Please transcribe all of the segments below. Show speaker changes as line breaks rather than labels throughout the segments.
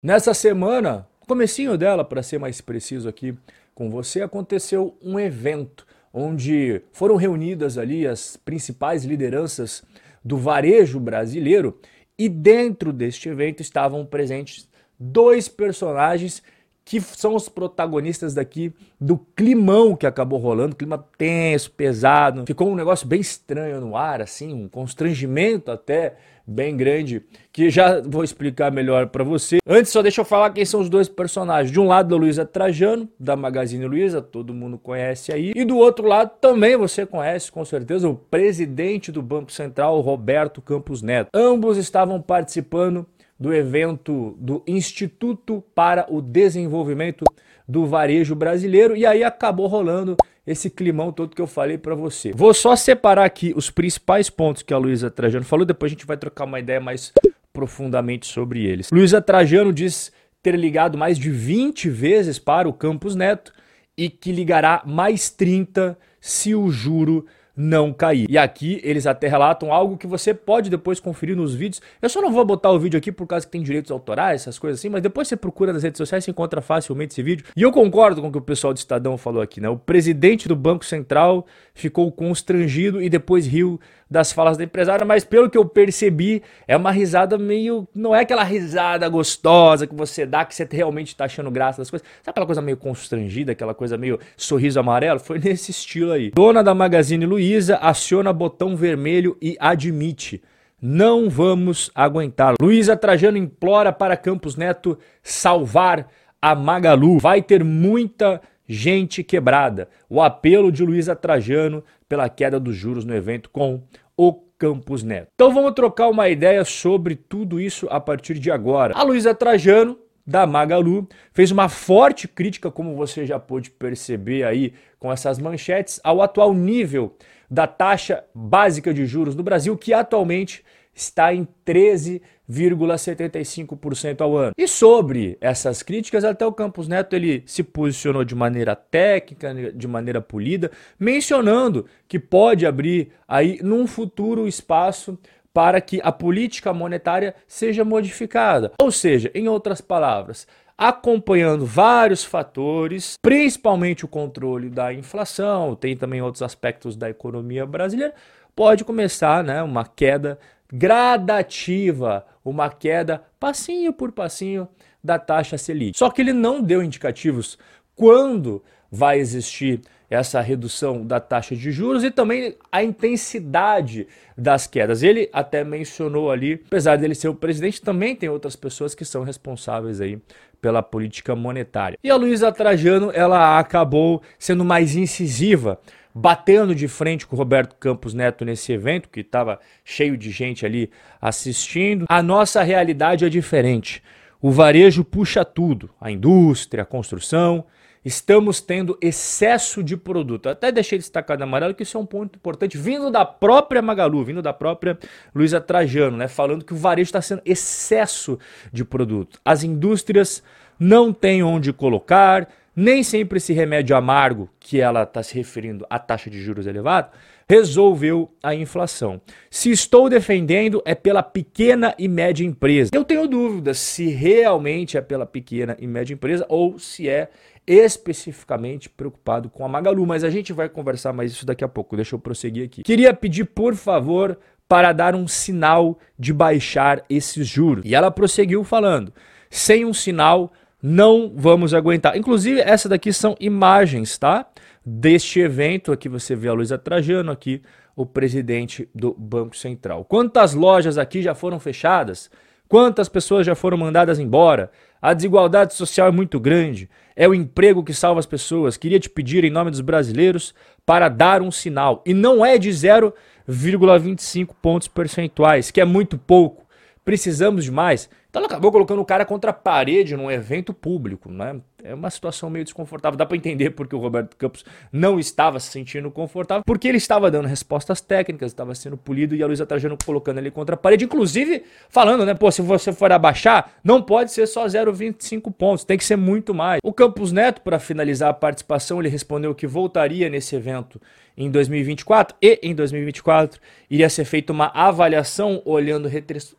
Nessa semana, comecinho dela, para ser mais preciso aqui com você, aconteceu um evento onde foram reunidas ali as principais lideranças do varejo brasileiro e dentro deste evento estavam presentes dois personagens que são os protagonistas daqui do climão que acabou rolando, clima tenso, pesado. Ficou um negócio bem estranho no ar, assim, um constrangimento até bem grande, que já vou explicar melhor para você. Antes, só deixa eu falar quem são os dois personagens. De um lado, a Luísa Trajano, da Magazine Luiza, todo mundo conhece aí. E do outro lado, também você conhece, com certeza, o presidente do Banco Central, Roberto Campos Neto. Ambos estavam participando do evento do Instituto para o Desenvolvimento do Varejo Brasileiro e aí acabou rolando esse climão todo que eu falei para você. Vou só separar aqui os principais pontos que a Luísa Trajano falou, depois a gente vai trocar uma ideia mais profundamente sobre eles. Luísa Trajano diz ter ligado mais de 20 vezes para o Campos Neto e que ligará mais 30 se o juro não cair. E aqui eles até relatam algo que você pode depois conferir nos vídeos. Eu só não vou botar o vídeo aqui por causa que tem direitos autorais, essas coisas assim, mas depois você procura nas redes sociais e encontra facilmente esse vídeo. E eu concordo com o que o pessoal do Estadão falou aqui, né? O presidente do Banco Central ficou constrangido e depois riu das falas da empresária, mas pelo que eu percebi, é uma risada meio. Não é aquela risada gostosa que você dá, que você realmente tá achando graça das coisas. Sabe aquela coisa meio constrangida, aquela coisa meio sorriso amarelo? Foi nesse estilo aí. Dona da Magazine Luiza aciona botão vermelho e admite. Não vamos aguentar. Luísa Trajano implora para Campos Neto salvar a Magalu. Vai ter muita gente quebrada. O apelo de Luísa Trajano pela queda dos juros no evento com o Campos Neto. Então vamos trocar uma ideia sobre tudo isso a partir de agora. A Luísa Trajano da Magalu fez uma forte crítica, como você já pôde perceber aí com essas manchetes, ao atual nível da taxa básica de juros no Brasil, que atualmente está em 13,75% ao ano. E sobre essas críticas, até o Campos Neto ele se posicionou de maneira técnica, de maneira polida, mencionando que pode abrir aí num futuro espaço para que a política monetária seja modificada. Ou seja, em outras palavras, acompanhando vários fatores, principalmente o controle da inflação, tem também outros aspectos da economia brasileira, pode começar né, uma queda gradativa, uma queda passinho por passinho da taxa Selic. Só que ele não deu indicativos quando vai existir essa redução da taxa de juros e também a intensidade das quedas. Ele até mencionou ali, apesar dele ser o presidente, também tem outras pessoas que são responsáveis aí pela política monetária. E a Luísa Trajano, ela acabou sendo mais incisiva batendo de frente com o Roberto Campos Neto nesse evento, que estava cheio de gente ali assistindo. A nossa realidade é diferente. O varejo puxa tudo, a indústria, a construção. Estamos tendo excesso de produto. Até deixei destacado amarelo que isso é um ponto importante, vindo da própria Magalu, vindo da própria Luísa Trajano, né? Falando que o varejo está sendo excesso de produto. As indústrias não têm onde colocar, nem sempre esse remédio amargo, que ela está se referindo à taxa de juros elevada, resolveu a inflação. Se estou defendendo, é pela pequena e média empresa. Eu tenho dúvidas se realmente é pela pequena e média empresa ou se é especificamente preocupado com a Magalu, mas a gente vai conversar mais isso daqui a pouco. Deixa eu prosseguir aqui. Queria pedir, por favor, para dar um sinal de baixar esses juros. E ela prosseguiu falando: sem um sinal, não vamos aguentar. Inclusive, essa daqui são imagens, tá? Deste evento. Aqui você vê a Luísa Trajano, aqui o presidente do Banco Central. Quantas lojas aqui já foram fechadas? Quantas pessoas já foram mandadas embora? A desigualdade social é muito grande. É o emprego que salva as pessoas. Queria te pedir, em nome dos brasileiros, para dar um sinal. E não é de 0,25 pontos percentuais, que é muito pouco. Precisamos de mais. Então ela acabou colocando o cara contra a parede num evento público, né? É uma situação meio desconfortável. Dá para entender porque o Roberto Campos não estava se sentindo confortável, porque ele estava dando respostas técnicas, estava sendo polido e a Luísa Trajano colocando ele contra a parede, inclusive falando, né, pô, se você for abaixar, não pode ser só 0,25 pontos, tem que ser muito mais. O Campos Neto, para finalizar a participação, ele respondeu que voltaria nesse evento em 2024 e em 2024 iria ser feita uma avaliação olhando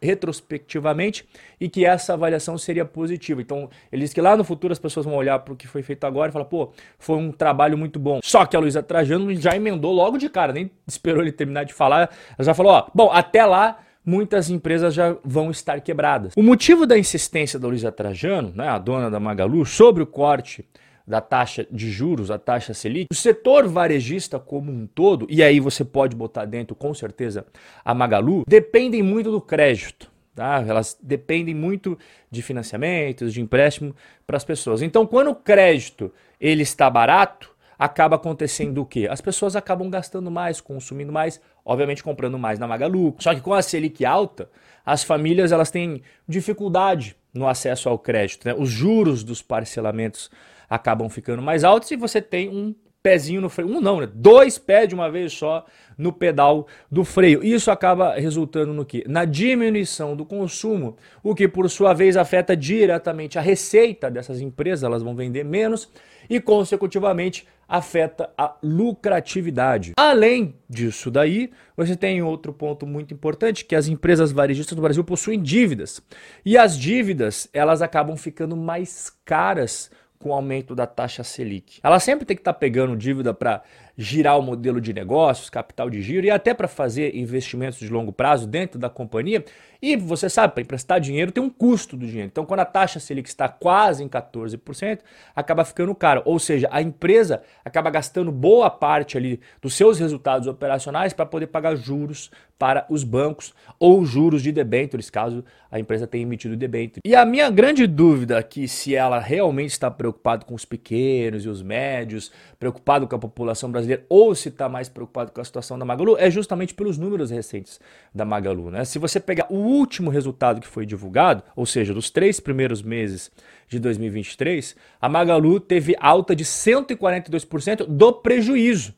retrospectivamente e que essa avaliação seria positiva. Então, ele diz que lá no futuro as pessoas vão olhar para o que foi feito agora e falar, pô, foi um trabalho muito bom. Só que a Luísa Trajano já emendou logo de cara, nem esperou ele terminar de falar, ela já falou, ó, bom, até lá muitas empresas já vão estar quebradas. O motivo da insistência da Luísa Trajano, né, a dona da Magalu, sobre o corte da taxa de juros, a taxa Selic, o setor varejista como um todo, e aí você pode botar dentro com certeza a Magalu, dependem muito do crédito. Tá? Elas dependem muito de financiamentos, de empréstimo para as pessoas. Então, quando o crédito ele está barato, acaba acontecendo o quê? As pessoas acabam gastando mais, consumindo mais, obviamente comprando mais na Magalu. Só que com a Selic alta, as famílias elas têm dificuldade no acesso ao crédito. Né? Os juros dos parcelamentos acabam ficando mais altos e você tem um pezinho no freio. Um não, né? Dois pés de uma vez só no pedal do freio. Isso acaba resultando no que? Na diminuição do consumo, o que por sua vez afeta diretamente a receita dessas empresas, elas vão vender menos e consecutivamente afeta a lucratividade. Além disso daí, você tem outro ponto muito importante, que as empresas varejistas do Brasil possuem dívidas. E as dívidas, elas acabam ficando mais caras com o aumento da taxa Selic. Ela sempre tem que estar tá pegando dívida para girar o modelo de negócios, capital de giro e até para fazer investimentos de longo prazo dentro da companhia. E você sabe, para emprestar dinheiro tem um custo do dinheiro. Então, quando a taxa Selic está quase em 14%, acaba ficando caro. Ou seja, a empresa acaba gastando boa parte ali dos seus resultados operacionais para poder pagar juros para os bancos ou juros de debêntures, caso a empresa tenha emitido debênture. E a minha grande dúvida aqui, se ela realmente está preocupada com os pequenos e os médios, preocupado com a população ou se está mais preocupado com a situação da Magalu, é justamente pelos números recentes da Magalu. Né? Se você pegar o último resultado que foi divulgado, ou seja, dos três primeiros meses de 2023, a Magalu teve alta de 142% do prejuízo.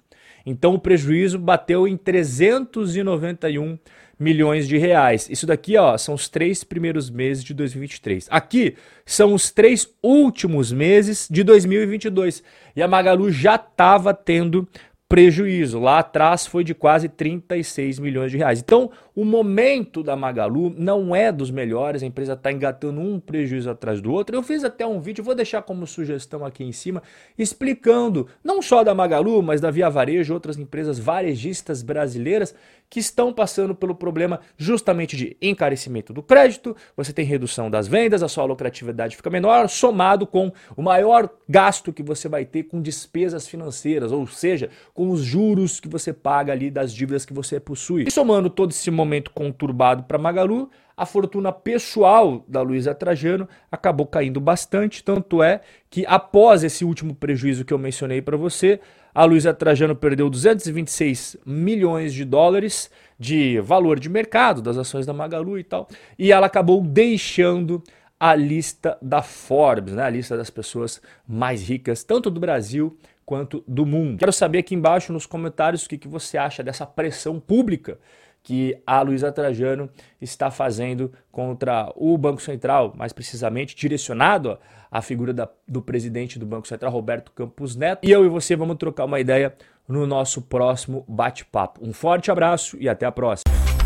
Então o prejuízo bateu em 391 milhões de reais. Isso daqui, ó, são os três primeiros meses de 2023. Aqui são os três últimos meses de 2022. E a Magalu já estava tendo prejuízo. Lá atrás foi de quase 36 milhões de reais. Então, o momento da Magalu não é dos melhores, a empresa está engatando um prejuízo atrás do outro. Eu fiz até um vídeo, vou deixar como sugestão aqui em cima, explicando não só da Magalu, mas da Via Varejo, outras empresas varejistas brasileiras que estão passando pelo problema justamente de encarecimento do crédito, você tem redução das vendas, a sua lucratividade fica menor, somado com o maior gasto que você vai ter com despesas financeiras, ou seja, com os juros que você paga ali das dívidas que você possui. E somando todo esse momento conturbado para Magalu, a fortuna pessoal da Luísa Trajano acabou caindo bastante, tanto é que após esse último prejuízo que eu mencionei para você, a Luísa Trajano perdeu 226 milhões de dólares de valor de mercado das ações da Magalu e tal, e ela acabou deixando a lista da Forbes, né? a lista das pessoas mais ricas, tanto do Brasil quanto do mundo. Quero saber aqui embaixo nos comentários o que, que você acha dessa pressão pública que a Luísa Trajano está fazendo contra o Banco Central, mais precisamente direcionado à figura da, do presidente do Banco Central, Roberto Campos Neto. E eu e você vamos trocar uma ideia no nosso próximo bate-papo. Um forte abraço e até a próxima.